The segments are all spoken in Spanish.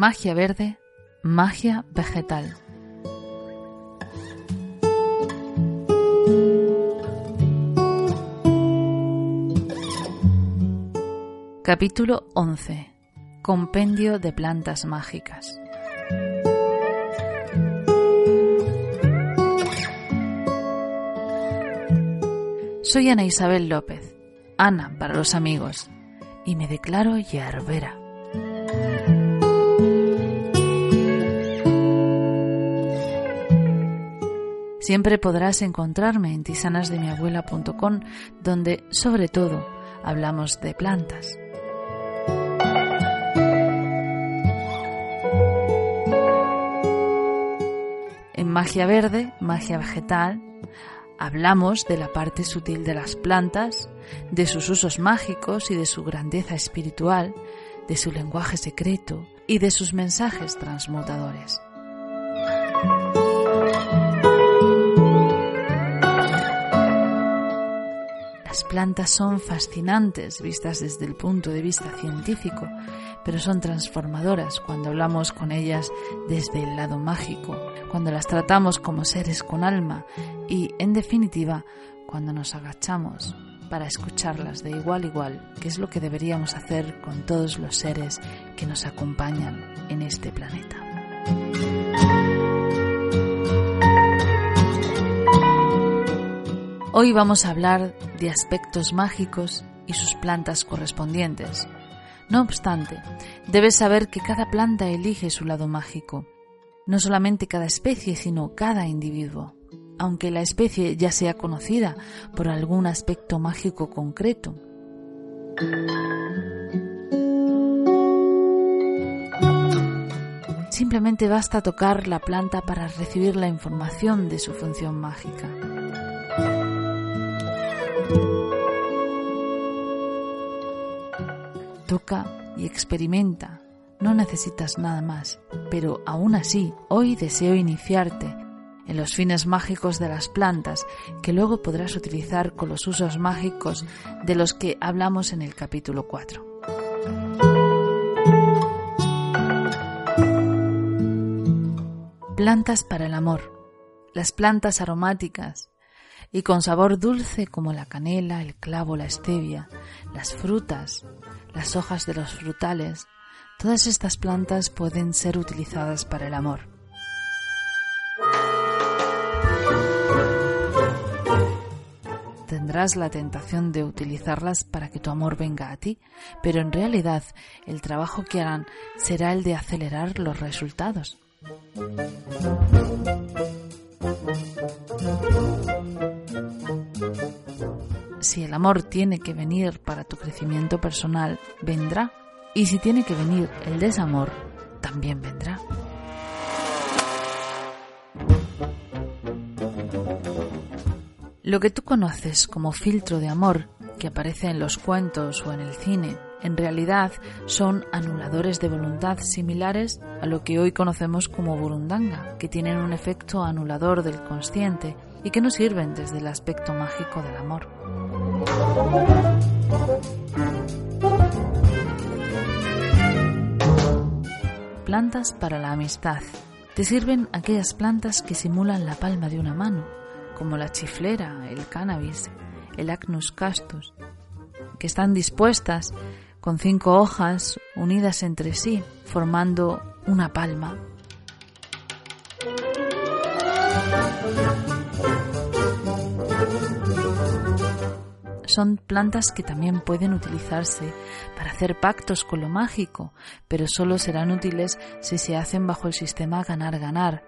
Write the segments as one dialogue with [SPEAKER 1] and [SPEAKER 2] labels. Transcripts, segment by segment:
[SPEAKER 1] Magia verde, magia vegetal. Capítulo 11. Compendio de plantas mágicas. Soy Ana Isabel López, Ana para los amigos, y me declaro yerbera. Siempre podrás encontrarme en tisanasdemiabuela.com, donde, sobre todo, hablamos de plantas. En Magia Verde, Magia Vegetal, hablamos de la parte sutil de las plantas, de sus usos mágicos y de su grandeza espiritual, de su lenguaje secreto y de sus mensajes transmutadores. Plantas son fascinantes vistas desde el punto de vista científico, pero son transformadoras cuando hablamos con ellas desde el lado mágico, cuando las tratamos como seres con alma y, en definitiva, cuando nos agachamos para escucharlas de igual a igual, que es lo que deberíamos hacer con todos los seres que nos acompañan en este planeta. Hoy vamos a hablar de aspectos mágicos y sus plantas correspondientes. No obstante, debes saber que cada planta elige su lado mágico, no solamente cada especie, sino cada individuo. Aunque la especie ya sea conocida por algún aspecto mágico concreto. Simplemente basta tocar la planta para recibir la información de su función mágica. Toca y experimenta. No necesitas nada más, pero aún así, hoy deseo iniciarte en los fines mágicos de las plantas que luego podrás utilizar con los usos mágicos de los que hablamos en el capítulo 4. Plantas para el amor. Las plantas aromáticas y con sabor dulce como la canela, el clavo, la stevia, las frutas, las hojas de los frutales, todas estas plantas pueden ser utilizadas para el amor. Tendrás la tentación de utilizarlas para que tu amor venga a ti, pero en realidad el trabajo que harán será el de acelerar los resultados. Si el amor tiene que venir para tu crecimiento personal, vendrá. Y si tiene que venir el desamor, también vendrá. Lo que tú conoces como filtro de amor, que aparece en los cuentos o en el cine, en realidad son anuladores de voluntad similares a lo que hoy conocemos como burundanga, que tienen un efecto anulador del consciente y que no sirven desde el aspecto mágico del amor. Plantas para la amistad. Te sirven aquellas plantas que simulan la palma de una mano, como la chiflera, el cannabis, el acnus castus, que están dispuestas con cinco hojas unidas entre sí, formando una palma. Son plantas que también pueden utilizarse para hacer pactos con lo mágico, pero solo serán útiles si se hacen bajo el sistema ganar-ganar.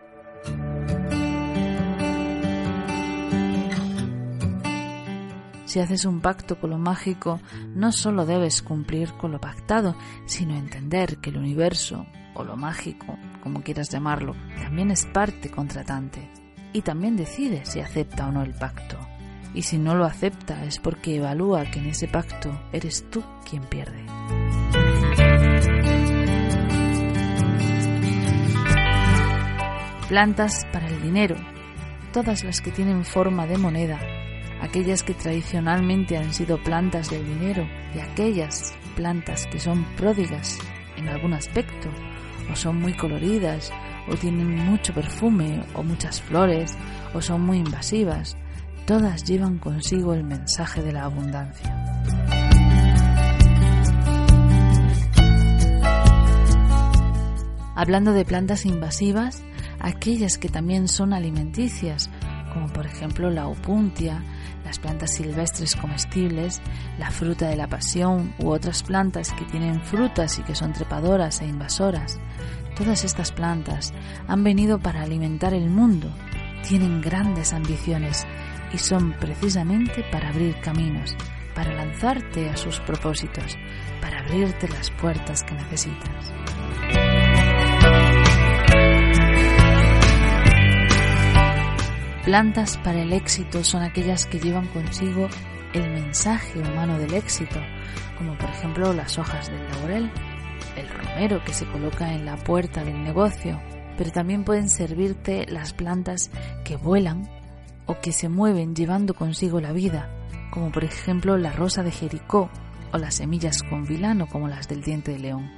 [SPEAKER 1] Si haces un pacto con lo mágico, no solo debes cumplir con lo pactado, sino entender que el universo, o lo mágico, como quieras llamarlo, también es parte contratante y también decide si acepta o no el pacto. Y si no lo acepta es porque evalúa que en ese pacto eres tú quien pierde. Plantas para el dinero, todas las que tienen forma de moneda aquellas que tradicionalmente han sido plantas del dinero y aquellas plantas que son pródigas en algún aspecto o son muy coloridas, o tienen mucho perfume, o muchas flores, o son muy invasivas. Todas llevan consigo el mensaje de la abundancia. Hablando de plantas invasivas, aquellas que también son alimenticias, como por ejemplo la opuntia, las plantas silvestres comestibles, la fruta de la pasión u otras plantas que tienen frutas y que son trepadoras e invasoras. Todas estas plantas han venido para alimentar el mundo, tienen grandes ambiciones y son precisamente para abrir caminos, para lanzarte a sus propósitos, para abrirte las puertas que necesitas. Plantas para el éxito son aquellas que llevan consigo el mensaje humano del éxito, como por ejemplo las hojas del laurel, el romero que se coloca en la puerta del negocio, pero también pueden servirte las plantas que vuelan o que se mueven llevando consigo la vida, como por ejemplo la rosa de Jericó o las semillas con vilano como las del diente de león.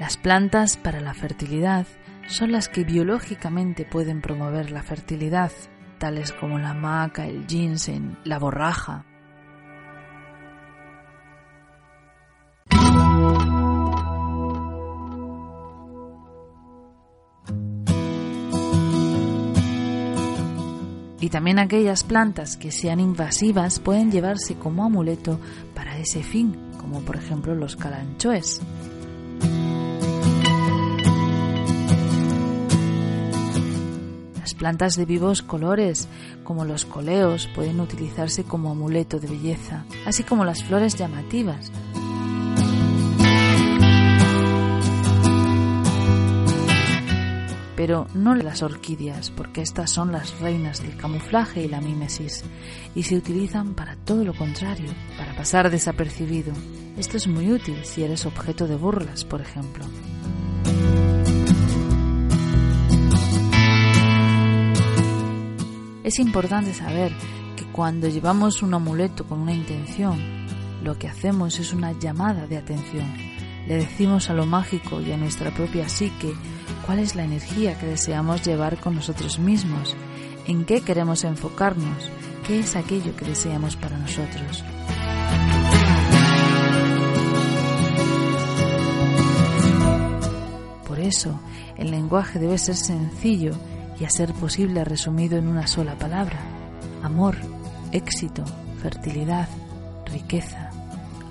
[SPEAKER 1] Las plantas para la fertilidad son las que biológicamente pueden promover la fertilidad, tales como la maca, el ginseng, la borraja. Y también aquellas plantas que sean invasivas pueden llevarse como amuleto para ese fin, como por ejemplo los calanchoes. plantas de vivos colores, como los coleos, pueden utilizarse como amuleto de belleza, así como las flores llamativas. Pero no las orquídeas, porque estas son las reinas del camuflaje y la mímesis, y se utilizan para todo lo contrario, para pasar desapercibido. Esto es muy útil si eres objeto de burlas, por ejemplo. Es importante saber que cuando llevamos un amuleto con una intención, lo que hacemos es una llamada de atención. Le decimos a lo mágico y a nuestra propia psique cuál es la energía que deseamos llevar con nosotros mismos, en qué queremos enfocarnos, qué es aquello que deseamos para nosotros. Por eso, el lenguaje debe ser sencillo y a ser posible resumido en una sola palabra. Amor, éxito, fertilidad, riqueza,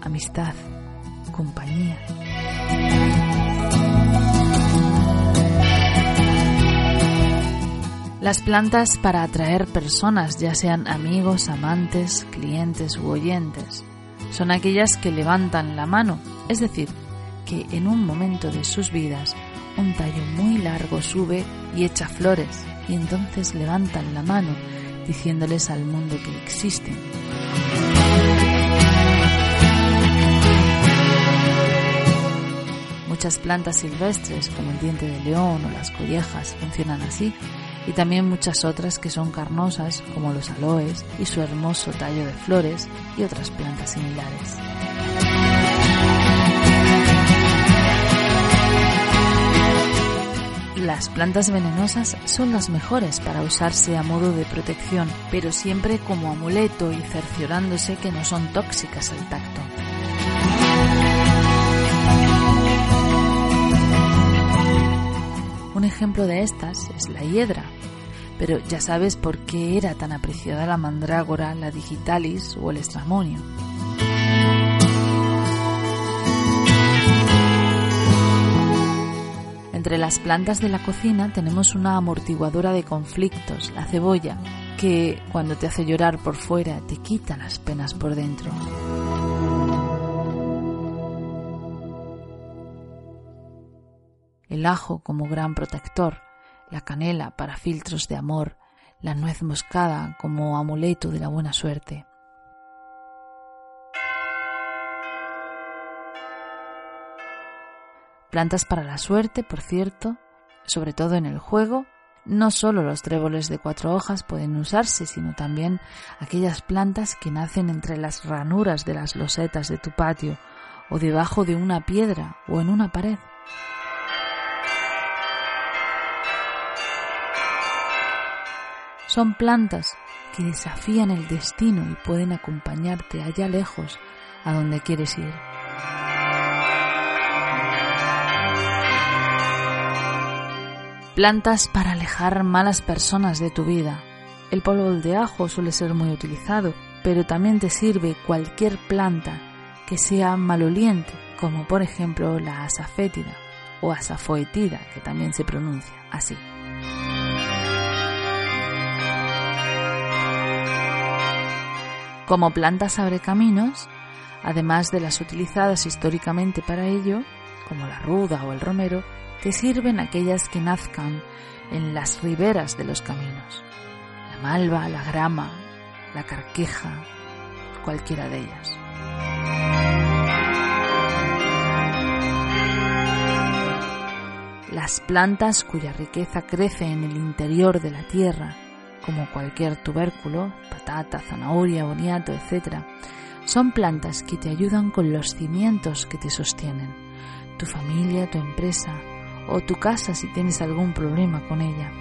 [SPEAKER 1] amistad, compañía. Las plantas para atraer personas, ya sean amigos, amantes, clientes u oyentes, son aquellas que levantan la mano, es decir, que en un momento de sus vidas un tallo muy largo sube y echa flores y entonces levantan la mano diciéndoles al mundo que existen. Muchas plantas silvestres como el diente de león o las collejas funcionan así y también muchas otras que son carnosas como los aloes y su hermoso tallo de flores y otras plantas similares. Las plantas venenosas son las mejores para usarse a modo de protección, pero siempre como amuleto y cerciorándose que no son tóxicas al tacto. Un ejemplo de estas es la hiedra, pero ya sabes por qué era tan apreciada la mandrágora, la digitalis o el estramonio. Entre las plantas de la cocina tenemos una amortiguadora de conflictos, la cebolla, que cuando te hace llorar por fuera te quita las penas por dentro. Ajo como gran protector, la canela para filtros de amor, la nuez moscada como amuleto de la buena suerte. plantas para la suerte, por cierto, sobre todo en el juego, No solo los tréboles de cuatro hojas pueden usarse, sino también aquellas plantas que nacen entre las ranuras de las losetas de tu patio o debajo de una piedra o en una pared. Son plantas que desafían el destino y pueden acompañarte allá lejos a donde quieres ir. Plantas para alejar malas personas de tu vida. El polvo de ajo suele ser muy utilizado, pero también te sirve cualquier planta que sea maloliente, como por ejemplo la asafétida o asafoetida, que también se pronuncia así. Como plantas abre caminos, además de las utilizadas históricamente para ello, como la ruda o el romero, te sirven aquellas que nazcan en las riberas de los caminos. La malva, la grama, la carqueja, cualquiera de ellas. Las plantas cuya riqueza crece en el interior de la tierra, como cualquier tubérculo, patata, zanahoria, boniato, etc., son plantas que te ayudan con los cimientos que te sostienen, tu familia, tu empresa, o tu casa si tienes algún problema con ella.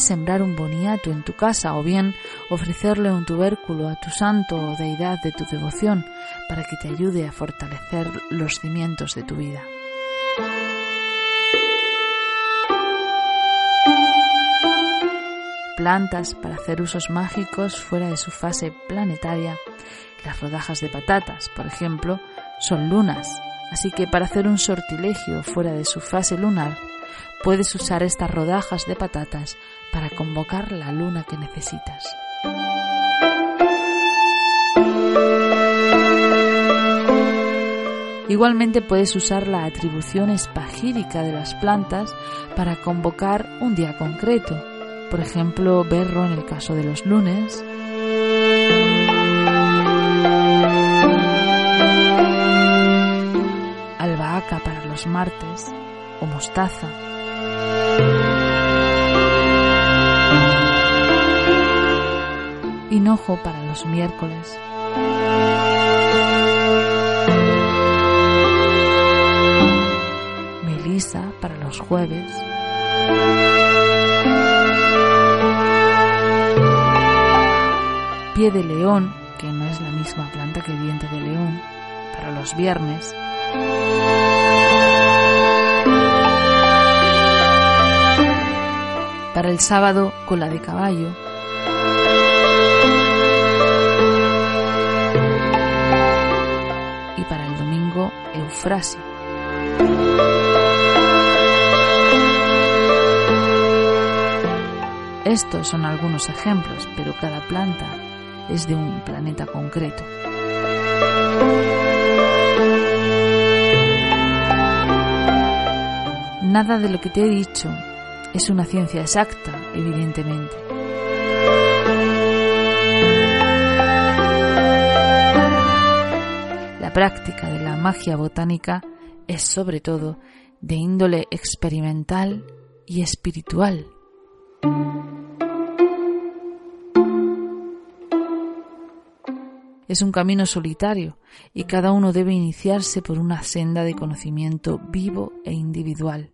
[SPEAKER 1] Sembrar un boniato en tu casa o bien ofrecerle un tubérculo a tu santo o deidad de tu devoción para que te ayude a fortalecer los cimientos de tu vida. Plantas para hacer usos mágicos fuera de su fase planetaria. Las rodajas de patatas, por ejemplo, son lunas, así que para hacer un sortilegio fuera de su fase lunar puedes usar estas rodajas de patatas para convocar la luna que necesitas. Igualmente puedes usar la atribución espagírica de las plantas para convocar un día concreto, por ejemplo, berro en el caso de los lunes, albahaca para los martes mostaza hinojo para los miércoles. Melisa para los jueves. Pie de león, que no es la misma planta que diente de león, para los viernes. Para el sábado, cola de caballo. frase. Estos son algunos ejemplos, pero cada planta es de un planeta concreto. Nada de lo que te he dicho es una ciencia exacta, evidentemente. La práctica de la magia botánica es sobre todo de índole experimental y espiritual. Es un camino solitario y cada uno debe iniciarse por una senda de conocimiento vivo e individual.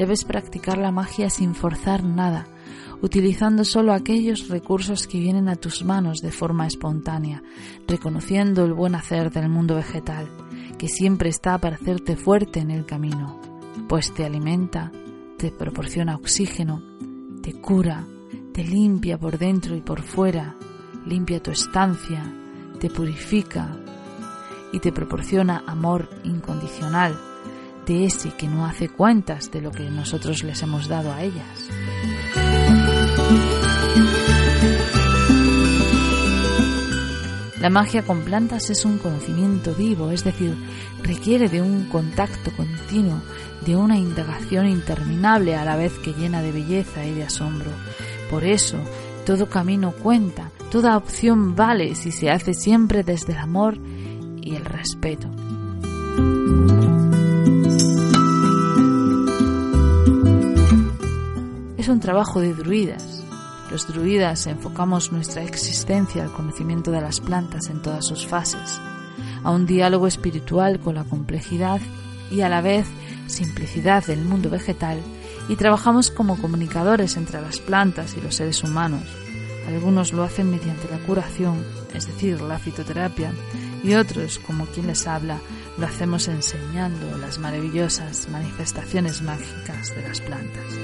[SPEAKER 1] Debes practicar la magia sin forzar nada, utilizando solo aquellos recursos que vienen a tus manos de forma espontánea, reconociendo el buen hacer del mundo vegetal, que siempre está para hacerte fuerte en el camino, pues te alimenta, te proporciona oxígeno, te cura, te limpia por dentro y por fuera, limpia tu estancia, te purifica y te proporciona amor incondicional de ese que no hace cuentas de lo que nosotros les hemos dado a ellas. La magia con plantas es un conocimiento vivo, es decir, requiere de un contacto continuo, de una indagación interminable a la vez que llena de belleza y de asombro. Por eso, todo camino cuenta, toda opción vale si se hace siempre desde el amor y el respeto. Un trabajo de druidas, los druidas enfocamos nuestra existencia al conocimiento de las plantas en todas sus fases, a un diálogo espiritual con la complejidad y a la vez simplicidad del mundo vegetal y trabajamos como comunicadores entre las plantas y los seres humanos. Algunos lo hacen mediante la curación, es decir, la fitoterapia, y otros, como quien les habla, lo hacemos enseñando las maravillosas manifestaciones mágicas de las plantas.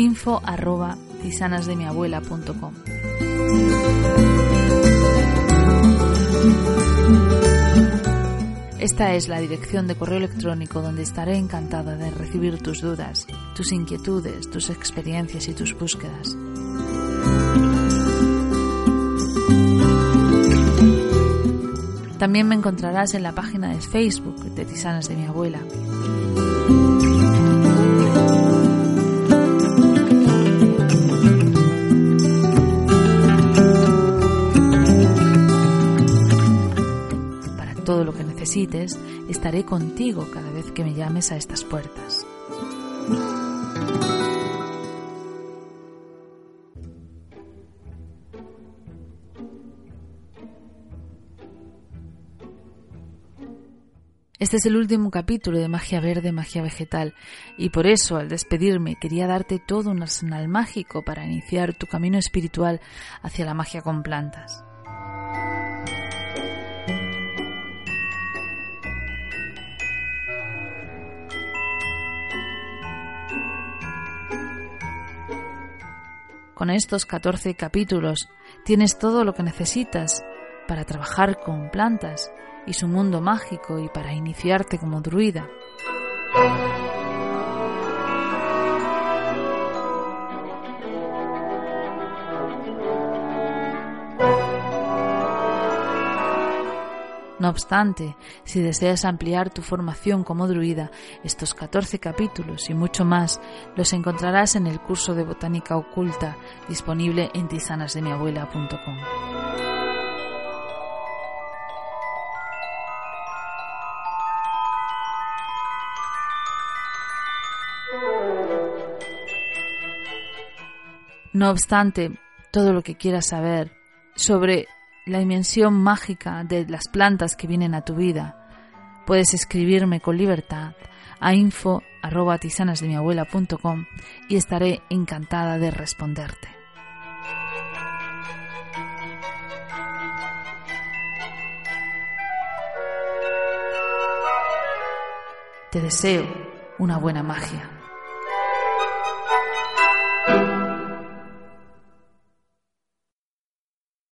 [SPEAKER 1] info arroba tisanasdemiabuela.com. Esta es la dirección de correo electrónico donde estaré encantada de recibir tus dudas, tus inquietudes, tus experiencias y tus búsquedas. También me encontrarás en la página de Facebook de Tisanas de mi abuela. necesites, estaré contigo cada vez que me llames a estas puertas. Este es el último capítulo de Magia Verde, Magia Vegetal, y por eso al despedirme quería darte todo un arsenal mágico para iniciar tu camino espiritual hacia la magia con plantas. Con estos 14 capítulos tienes todo lo que necesitas para trabajar con plantas y su mundo mágico y para iniciarte como druida. No obstante, si deseas ampliar tu formación como druida, estos 14 capítulos y mucho más los encontrarás en el curso de botánica oculta disponible en tisanasdemiabuela.com. No obstante, todo lo que quieras saber sobre la dimensión mágica de las plantas que vienen a tu vida, puedes escribirme con libertad a info arroba y estaré encantada de responderte. Te deseo una buena magia.